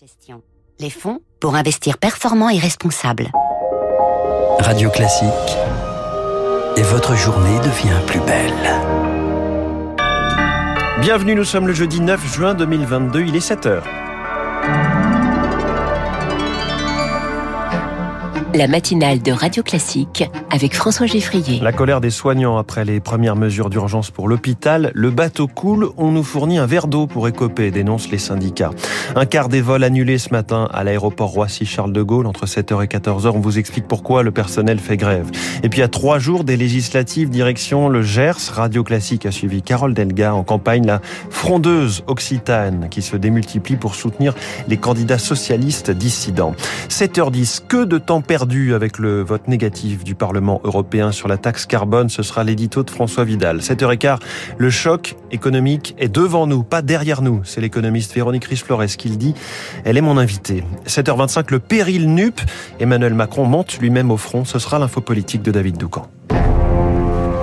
Gestion. Les fonds pour investir performant et responsable. Radio Classique. Et votre journée devient plus belle. Bienvenue, nous sommes le jeudi 9 juin 2022, il est 7h. La matinale de Radio Classique avec François Geffrier. La colère des soignants après les premières mesures d'urgence pour l'hôpital. Le bateau coule, on nous fournit un verre d'eau pour écoper, dénoncent les syndicats. Un quart des vols annulés ce matin à l'aéroport Roissy-Charles de Gaulle entre 7h et 14h. On vous explique pourquoi le personnel fait grève. Et puis à trois jours des législatives, direction le Gers, Radio Classique a suivi Carole Delga en campagne, la frondeuse occitane qui se démultiplie pour soutenir les candidats socialistes dissidents. 7h10, que de temps perdu avec le vote négatif du Parlement européen sur la taxe carbone. Ce sera l'édito de François Vidal. 7h15, le choc économique est devant nous, pas derrière nous. C'est l'économiste Véronique Riche-Flores qui le dit. Elle est mon invitée. 7h25, le péril NUP. Emmanuel Macron monte lui-même au front. Ce sera l'info politique de David Doucan.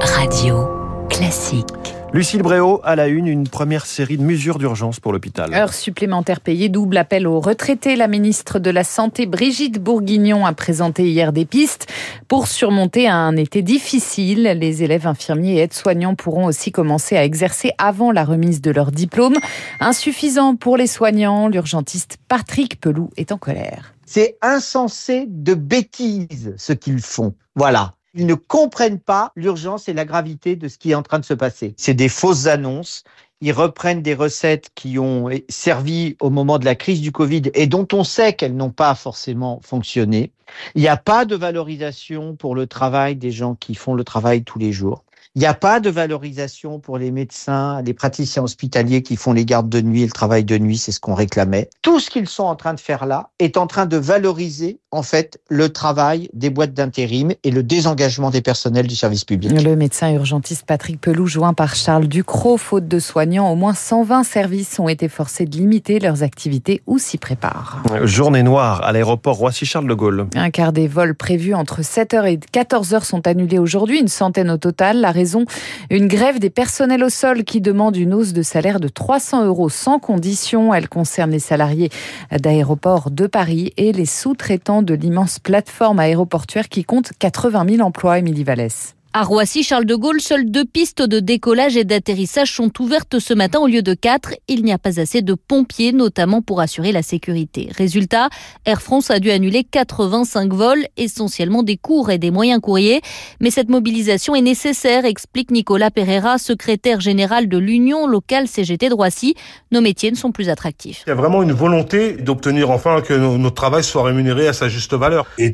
Radio classique. Lucille Bréau, à la une, une première série de mesures d'urgence pour l'hôpital. Heures supplémentaires payées, double appel aux retraités. La ministre de la Santé, Brigitte Bourguignon, a présenté hier des pistes pour surmonter un été difficile. Les élèves infirmiers et aides-soignants pourront aussi commencer à exercer avant la remise de leur diplôme. Insuffisant pour les soignants, l'urgentiste Patrick Peloux est en colère. C'est insensé de bêtises ce qu'ils font. Voilà. Ils ne comprennent pas l'urgence et la gravité de ce qui est en train de se passer. C'est des fausses annonces. Ils reprennent des recettes qui ont servi au moment de la crise du Covid et dont on sait qu'elles n'ont pas forcément fonctionné. Il n'y a pas de valorisation pour le travail des gens qui font le travail tous les jours. Il n'y a pas de valorisation pour les médecins, les praticiens hospitaliers qui font les gardes de nuit et le travail de nuit, c'est ce qu'on réclamait. Tout ce qu'ils sont en train de faire là est en train de valoriser en fait le travail des boîtes d'intérim et le désengagement des personnels du service public. Le médecin urgentiste Patrick Pelou, joint par Charles Ducrot, faute de soignants, au moins 120 services ont été forcés de limiter leurs activités ou s'y préparent. Journée noire à l'aéroport Roissy-Charles de Gaulle. Un quart des vols prévus entre 7h et 14h sont annulés aujourd'hui, une centaine au total. La raison, une grève des personnels au sol qui demande une hausse de salaire de 300 euros sans condition. Elle concerne les salariés d'aéroports de Paris et les sous-traitants de l'immense plateforme aéroportuaire qui compte 80 000 emplois, Émilie Vallès. À Roissy-Charles de Gaulle, seules deux pistes de décollage et d'atterrissage sont ouvertes ce matin au lieu de quatre. Il n'y a pas assez de pompiers, notamment pour assurer la sécurité. Résultat, Air France a dû annuler 85 vols, essentiellement des cours et des moyens courriers. Mais cette mobilisation est nécessaire, explique Nicolas Pereira, secrétaire général de l'Union locale CGT de Roissy. Nos métiers ne sont plus attractifs. Il y a vraiment une volonté d'obtenir enfin que notre travail soit rémunéré à sa juste valeur. Et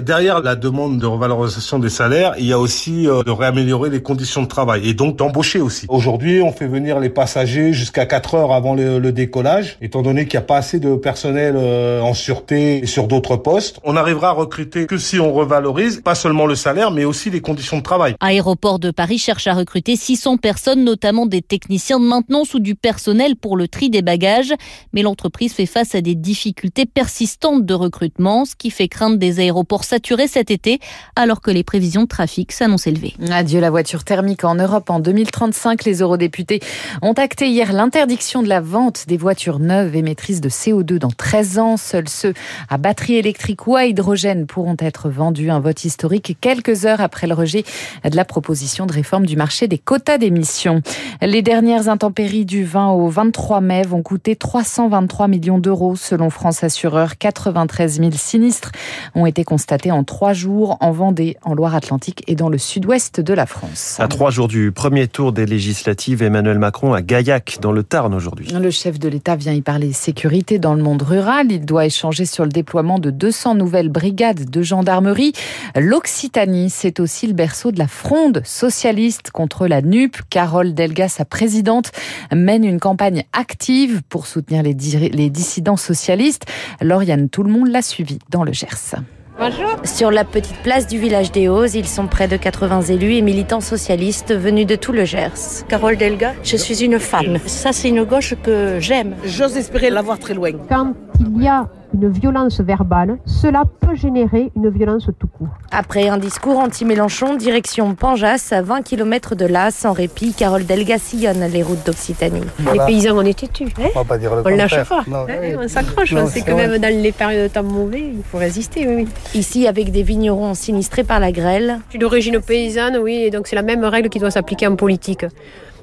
derrière la demande de revalorisation des salaires, il y a aussi de réaméliorer les conditions de travail et donc d'embaucher aussi. Aujourd'hui, on fait venir les passagers jusqu'à 4 heures avant le, le décollage, étant donné qu'il n'y a pas assez de personnel en sûreté et sur d'autres postes. On arrivera à recruter que si on revalorise pas seulement le salaire, mais aussi les conditions de travail. Aéroport de Paris cherche à recruter 600 personnes, notamment des techniciens de maintenance ou du personnel pour le tri des bagages. Mais l'entreprise fait face à des difficultés persistantes de recrutement, ce qui fait craindre des aéroports saturés cet été, alors que les prévisions de trafic s'annonçaient Adieu la voiture thermique en Europe. En 2035, les eurodéputés ont acté hier l'interdiction de la vente des voitures neuves émettrices de CO2 dans 13 ans. Seuls ceux à batterie électrique ou à hydrogène pourront être vendus. Un vote historique quelques heures après le rejet de la proposition de réforme du marché des quotas d'émissions. Les dernières intempéries du 20 au 23 mai vont coûter 323 millions d'euros selon France Assureur. 93 000 sinistres ont été constatés en trois jours en Vendée, en Loire-Atlantique et dans le sud ouest de la France. À trois jours du premier tour des législatives, Emmanuel Macron à Gaillac, dans le Tarn aujourd'hui. Le chef de l'État vient y parler sécurité dans le monde rural. Il doit échanger sur le déploiement de 200 nouvelles brigades de gendarmerie. L'Occitanie, c'est aussi le berceau de la fronde socialiste contre la NUP. Carole Delga, sa présidente, mène une campagne active pour soutenir les, les dissidents socialistes. Lauriane, tout le monde l'a suivi dans le Gers. Bonjour. Sur la petite place du village des Hauts, ils sont près de 80 élus et militants socialistes venus de tout le Gers. Carole Delga, je suis une femme. Ça, c'est une gauche que j'aime. J'ose espérer la voir très loin. Quand il y a une violence verbale, cela peut générer une violence tout court. Après un discours anti-Mélenchon, direction Panjas, à 20 km de là, sans répit, Carole Delga sillonne les routes d'Occitanie. Les paysans, on est têtus. Hein on pas dire le on lâche pas. Non, hein, on s'accroche. On sait que même dans les périodes de temps mauvais, il faut résister. Oui, oui. Ici, avec des vignerons sinistrés par la grêle. Je suis d'origine paysanne, oui, et donc c'est la même règle qui doit s'appliquer en politique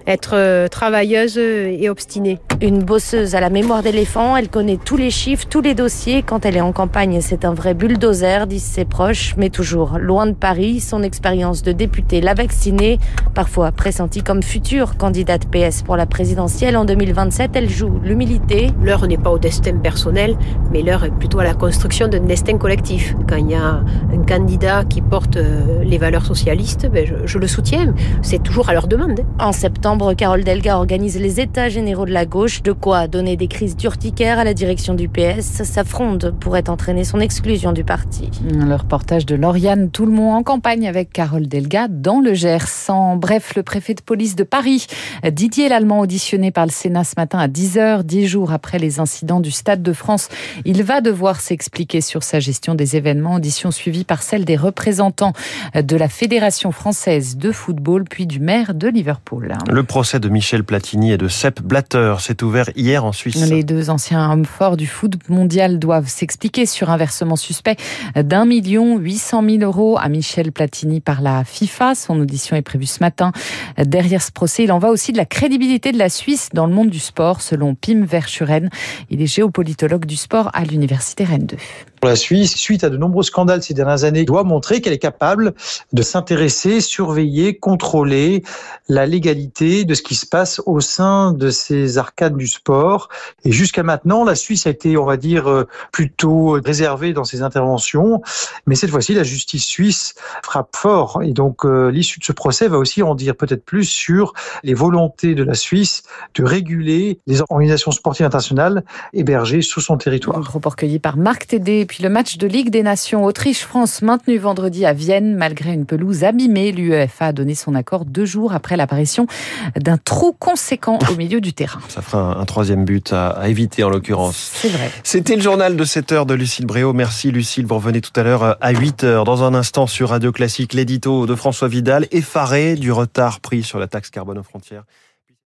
être euh, travailleuse et obstinée. Une bosseuse à la mémoire d'éléphant, elle connaît tous les chiffres, tous les dossiers. Quand elle est en campagne, c'est un vrai bulldozer, disent ses proches, mais toujours loin de Paris. Son expérience de députée l'a vaccinée, parfois pressentie comme future candidate PS pour la présidentielle en 2027. Elle joue l'humilité. L'heure n'est pas au destin personnel, mais l'heure est plutôt à la construction d'un destin collectif. Quand il y a un candidat qui porte euh, les valeurs socialistes, ben je, je le soutiens. C'est toujours à leur demande. En septembre, Carole Delga organise les états généraux de la gauche, de quoi donner des crises d'urticaire à la direction du PS. Sa fronde pourrait entraîner son exclusion du parti. Le reportage de Lauriane Tout-le-Monde en campagne avec Carole Delga dans le Gers. En bref, le préfet de police de Paris, Didier Lallemand, auditionné par le Sénat ce matin à 10h, 10 jours après les incidents du Stade de France. Il va devoir s'expliquer sur sa gestion des événements, audition suivie par celle des représentants de la Fédération française de football, puis du maire de Liverpool. Le procès de Michel Platini et de Sepp Blatter s'est ouvert hier en Suisse. Les deux anciens hommes forts du foot mondial doivent s'expliquer sur un versement suspect d'un million huit cent mille euros à Michel Platini par la FIFA. Son audition est prévue ce matin. Derrière ce procès, il en va aussi de la crédibilité de la Suisse dans le monde du sport, selon Pim Verschuren. Il est géopolitologue du sport à l'université Rennes 2. La Suisse, suite à de nombreux scandales ces dernières années, doit montrer qu'elle est capable de s'intéresser, surveiller, contrôler la légalité de ce qui se passe au sein de ces arcades du sport. Et jusqu'à maintenant, la Suisse a été, on va dire, plutôt réservée dans ses interventions. Mais cette fois-ci, la justice suisse frappe fort. Et donc, euh, l'issue de ce procès va aussi en dire peut-être plus sur les volontés de la Suisse de réguler les organisations sportives internationales hébergées sous son territoire. Un recueilli par Marc Tédé. Puis le match de Ligue des Nations Autriche-France maintenu vendredi à Vienne malgré une pelouse abîmée. L'UEFA a donné son accord deux jours après l'apparition d'un trou conséquent au milieu du terrain. Ça fera un, un troisième but à, à, éviter en l'occurrence. C'est vrai. C'était le journal de 7 heures de Lucille Bréau. Merci Lucille, vous revenez tout à l'heure à 8 heures. Dans un instant sur Radio Classique, l'édito de François Vidal, effaré du retard pris sur la taxe carbone aux frontières.